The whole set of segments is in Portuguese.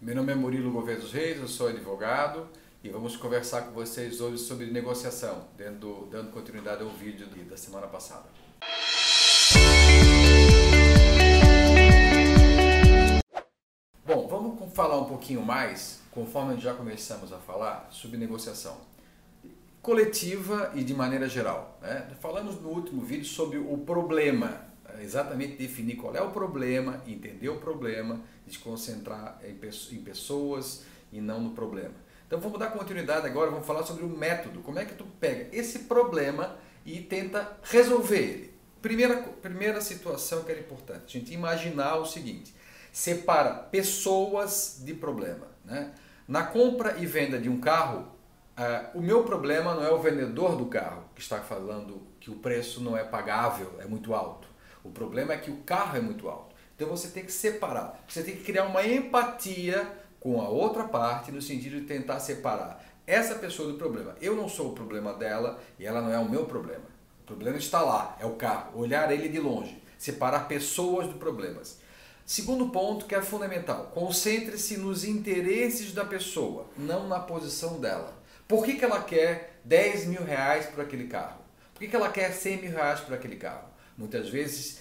Meu nome é Murilo Gouveia dos Reis, eu sou advogado e vamos conversar com vocês hoje sobre negociação, dando, dando continuidade ao vídeo da semana passada. Bom, vamos falar um pouquinho mais, conforme já começamos a falar, sobre negociação coletiva e de maneira geral. Né? Falamos no último vídeo sobre o problema, exatamente definir qual é o problema, entender o problema e se concentrar em pessoas e não no problema. Então vamos dar continuidade agora, vamos falar sobre o método. Como é que tu pega esse problema e tenta resolver ele? Primeira, primeira situação que era importante, a gente imaginar o seguinte, separa pessoas de problema. Né? Na compra e venda de um carro, uh, o meu problema não é o vendedor do carro que está falando que o preço não é pagável, é muito alto. O problema é que o carro é muito alto. Então você tem que separar. Você tem que criar uma empatia com a outra parte no sentido de tentar separar essa pessoa do problema. Eu não sou o problema dela e ela não é o meu problema. O problema está lá, é o carro. Olhar ele de longe, separar pessoas do problemas. Segundo ponto que é fundamental, concentre-se nos interesses da pessoa, não na posição dela. Por que, que ela quer 10 mil reais por aquele carro? Por que, que ela quer 100 mil reais por aquele carro? Muitas vezes,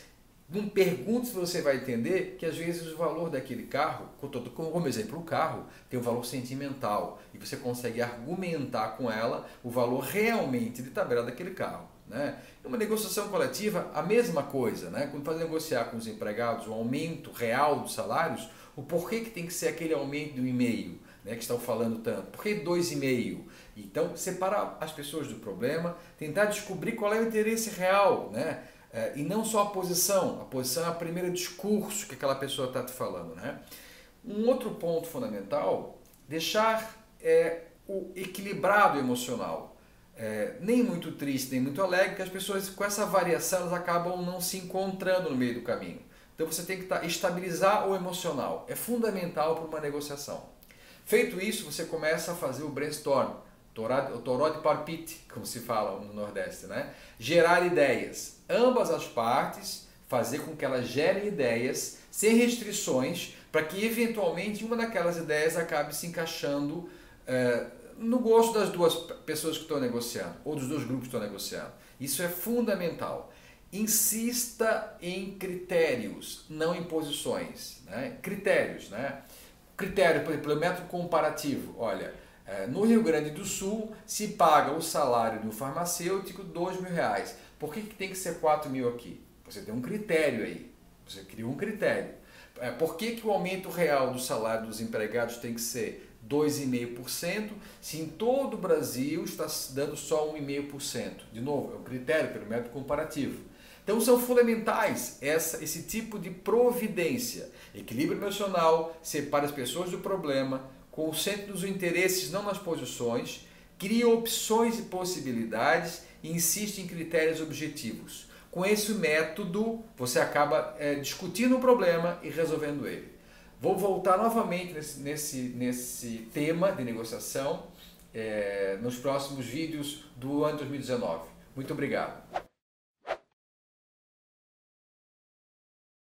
não pergunte se você vai entender que às vezes o valor daquele carro, como exemplo, o carro tem um valor sentimental e você consegue argumentar com ela o valor realmente de tabela daquele carro. Né? Uma negociação coletiva, a mesma coisa. Né? Quando faz negociar com os empregados o aumento real dos salários, o porquê que tem que ser aquele aumento de um e-mail né, que estão falando tanto? Por que dois e meio? Então, separar as pessoas do problema, tentar descobrir qual é o interesse real. Né? É, e não só a posição. A posição é o primeiro discurso que aquela pessoa está te falando. Né? Um outro ponto fundamental, deixar é, o equilibrado emocional. É, nem muito triste, nem muito alegre, que as pessoas com essa variação elas acabam não se encontrando no meio do caminho. Então você tem que tá, estabilizar o emocional. É fundamental para uma negociação. Feito isso, você começa a fazer o brainstorm toró de palpite, como se fala no Nordeste, né? Gerar ideias. Ambas as partes fazer com que elas gerem ideias sem restrições, para que eventualmente uma daquelas ideias acabe se encaixando é, no gosto das duas pessoas que estão negociando, ou dos dois grupos que estão negociando. Isso é fundamental. Insista em critérios, não em posições. Né? Critérios, né? Critério, por exemplo, método comparativo. Olha, no Rio Grande do Sul se paga o salário do farmacêutico dois mil reais. Por que, que tem que ser quatro mil aqui? Você tem um critério aí. Você criou um critério. É, por que, que o aumento real do salário dos empregados tem que ser 2,5%, se em todo o Brasil está dando só 1,5%? De novo, é um critério pelo método comparativo. Então são fundamentais essa, esse tipo de providência. Equilíbrio emocional, separa as pessoas do problema, concentre nos interesses, não nas posições, cria opções e possibilidades e insiste em critérios objetivos. Com esse método, você acaba é, discutindo o problema e resolvendo ele. Vou voltar novamente nesse, nesse, nesse tema de negociação é, nos próximos vídeos do ano 2019. Muito obrigado.